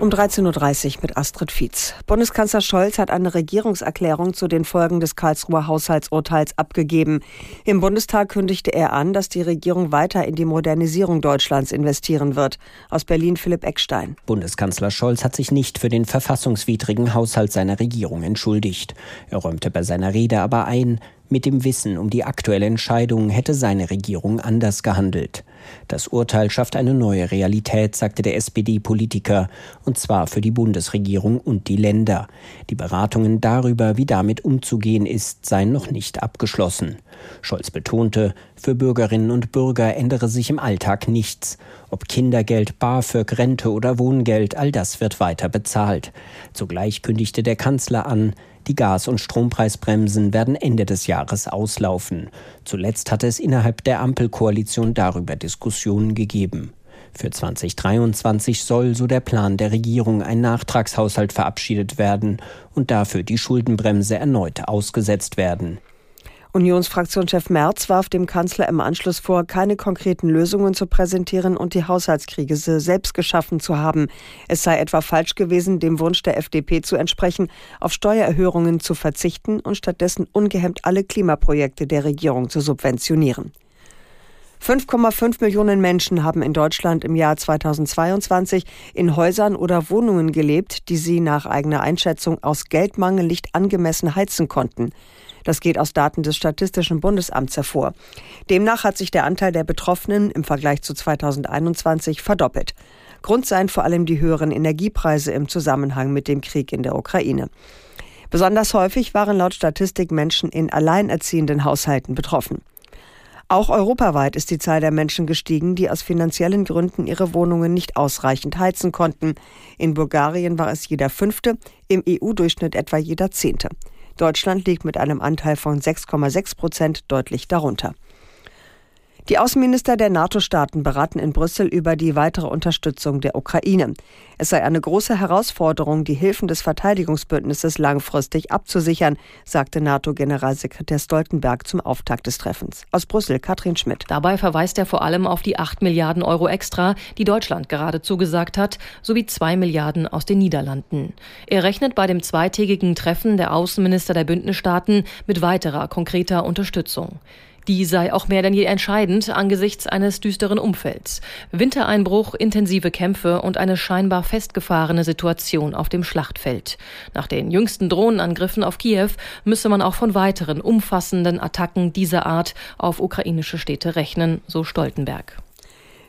Um 13.30 Uhr mit Astrid Fietz. Bundeskanzler Scholz hat eine Regierungserklärung zu den Folgen des Karlsruher Haushaltsurteils abgegeben. Im Bundestag kündigte er an, dass die Regierung weiter in die Modernisierung Deutschlands investieren wird. Aus Berlin Philipp Eckstein. Bundeskanzler Scholz hat sich nicht für den verfassungswidrigen Haushalt seiner Regierung entschuldigt. Er räumte bei seiner Rede aber ein, mit dem Wissen um die aktuelle Entscheidung hätte seine Regierung anders gehandelt. Das Urteil schafft eine neue Realität, sagte der SPD-Politiker, und zwar für die Bundesregierung und die Länder. Die Beratungen darüber, wie damit umzugehen ist, seien noch nicht abgeschlossen. Scholz betonte, für Bürgerinnen und Bürger ändere sich im Alltag nichts. Ob Kindergeld, BAföG, Rente oder Wohngeld, all das wird weiter bezahlt. Zugleich kündigte der Kanzler an, die Gas- und Strompreisbremsen werden Ende des Jahres auslaufen. Zuletzt hatte es innerhalb der Ampelkoalition darüber Diskussionen gegeben. Für 2023 soll, so der Plan der Regierung, ein Nachtragshaushalt verabschiedet werden und dafür die Schuldenbremse erneut ausgesetzt werden. Unionsfraktionschef Merz warf dem Kanzler im Anschluss vor, keine konkreten Lösungen zu präsentieren und die Haushaltskrise selbst geschaffen zu haben. Es sei etwa falsch gewesen, dem Wunsch der FDP zu entsprechen, auf Steuererhöhungen zu verzichten und stattdessen ungehemmt alle Klimaprojekte der Regierung zu subventionieren. 5,5 Millionen Menschen haben in Deutschland im Jahr 2022 in Häusern oder Wohnungen gelebt, die sie nach eigener Einschätzung aus Geldmangel nicht angemessen heizen konnten. Das geht aus Daten des Statistischen Bundesamts hervor. Demnach hat sich der Anteil der Betroffenen im Vergleich zu 2021 verdoppelt. Grund seien vor allem die höheren Energiepreise im Zusammenhang mit dem Krieg in der Ukraine. Besonders häufig waren laut Statistik Menschen in alleinerziehenden Haushalten betroffen. Auch europaweit ist die Zahl der Menschen gestiegen, die aus finanziellen Gründen ihre Wohnungen nicht ausreichend heizen konnten. In Bulgarien war es jeder fünfte, im EU-Durchschnitt etwa jeder zehnte. Deutschland liegt mit einem Anteil von 6,6 Prozent deutlich darunter. Die Außenminister der NATO-Staaten beraten in Brüssel über die weitere Unterstützung der Ukraine. Es sei eine große Herausforderung, die Hilfen des Verteidigungsbündnisses langfristig abzusichern, sagte NATO-Generalsekretär Stoltenberg zum Auftakt des Treffens. Aus Brüssel, Katrin Schmidt. Dabei verweist er vor allem auf die 8 Milliarden Euro extra, die Deutschland gerade zugesagt hat, sowie 2 Milliarden aus den Niederlanden. Er rechnet bei dem zweitägigen Treffen der Außenminister der Bündnisstaaten mit weiterer konkreter Unterstützung. Die sei auch mehr denn je entscheidend angesichts eines düsteren Umfelds. Wintereinbruch, intensive Kämpfe und eine scheinbar festgefahrene Situation auf dem Schlachtfeld. Nach den jüngsten Drohnenangriffen auf Kiew müsse man auch von weiteren umfassenden Attacken dieser Art auf ukrainische Städte rechnen, so Stoltenberg.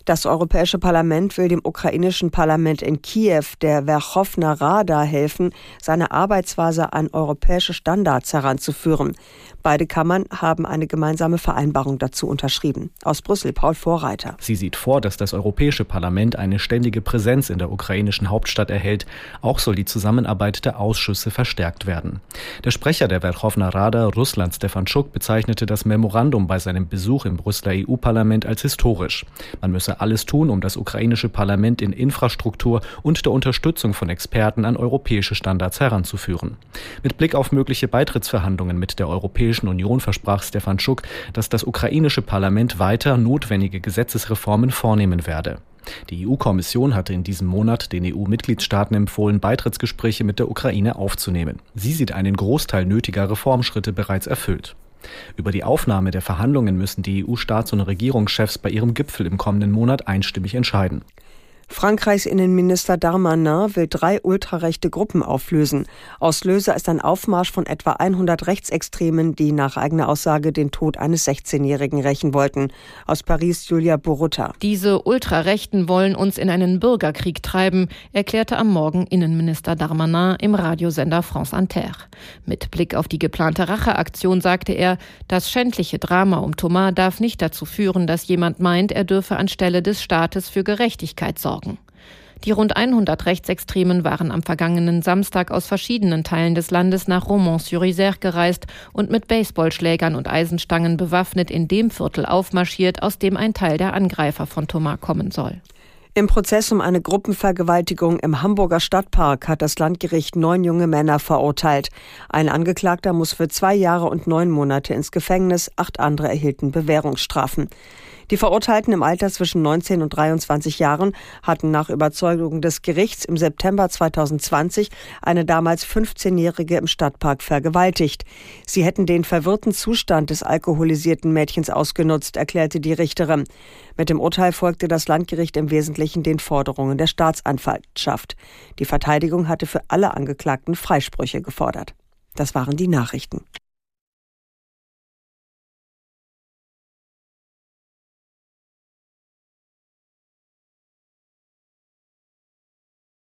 Das Europäische Parlament will dem ukrainischen Parlament in Kiew, der Verchowna Rada, helfen, seine Arbeitsweise an europäische Standards heranzuführen. Beide Kammern haben eine gemeinsame Vereinbarung dazu unterschrieben. Aus Brüssel Paul Vorreiter. Sie sieht vor, dass das Europäische Parlament eine ständige Präsenz in der ukrainischen Hauptstadt erhält. Auch soll die Zusammenarbeit der Ausschüsse verstärkt werden. Der Sprecher der Verchowna Rada, Russland Stefanschuk, bezeichnete das Memorandum bei seinem Besuch im Brüsseler EU-Parlament als historisch. Man müsse alles tun, um das ukrainische Parlament in Infrastruktur und der Unterstützung von Experten an europäische Standards heranzuführen. Mit Blick auf mögliche Beitrittsverhandlungen mit der Europäischen Union versprach Stefan Schuck, dass das ukrainische Parlament weiter notwendige Gesetzesreformen vornehmen werde. Die EU-Kommission hatte in diesem Monat den EU-Mitgliedstaaten empfohlen, Beitrittsgespräche mit der Ukraine aufzunehmen. Sie sieht einen Großteil nötiger Reformschritte bereits erfüllt. Über die Aufnahme der Verhandlungen müssen die EU-Staats- und Regierungschefs bei ihrem Gipfel im kommenden Monat einstimmig entscheiden. Frankreichs Innenminister Darmanin will drei ultrarechte Gruppen auflösen. Auslöser ist ein Aufmarsch von etwa 100 Rechtsextremen, die nach eigener Aussage den Tod eines 16-Jährigen rächen wollten. Aus Paris Julia Borutta. Diese Ultrarechten wollen uns in einen Bürgerkrieg treiben, erklärte am Morgen Innenminister Darmanin im Radiosender France Inter. Mit Blick auf die geplante Racheaktion sagte er, das schändliche Drama um Thomas darf nicht dazu führen, dass jemand meint, er dürfe anstelle des Staates für Gerechtigkeit sorgen sorgen. Die rund 100 Rechtsextremen waren am vergangenen Samstag aus verschiedenen Teilen des Landes nach Romans-sur-Isère gereist und mit Baseballschlägern und Eisenstangen bewaffnet in dem Viertel aufmarschiert, aus dem ein Teil der Angreifer von Thomas kommen soll. Im Prozess um eine Gruppenvergewaltigung im Hamburger Stadtpark hat das Landgericht neun junge Männer verurteilt. Ein Angeklagter muss für zwei Jahre und neun Monate ins Gefängnis, acht andere erhielten Bewährungsstrafen. Die Verurteilten im Alter zwischen 19 und 23 Jahren hatten nach Überzeugung des Gerichts im September 2020 eine damals 15-Jährige im Stadtpark vergewaltigt. Sie hätten den verwirrten Zustand des alkoholisierten Mädchens ausgenutzt, erklärte die Richterin. Mit dem Urteil folgte das Landgericht im Wesentlichen den Forderungen der Staatsanwaltschaft. Die Verteidigung hatte für alle Angeklagten Freisprüche gefordert. Das waren die Nachrichten.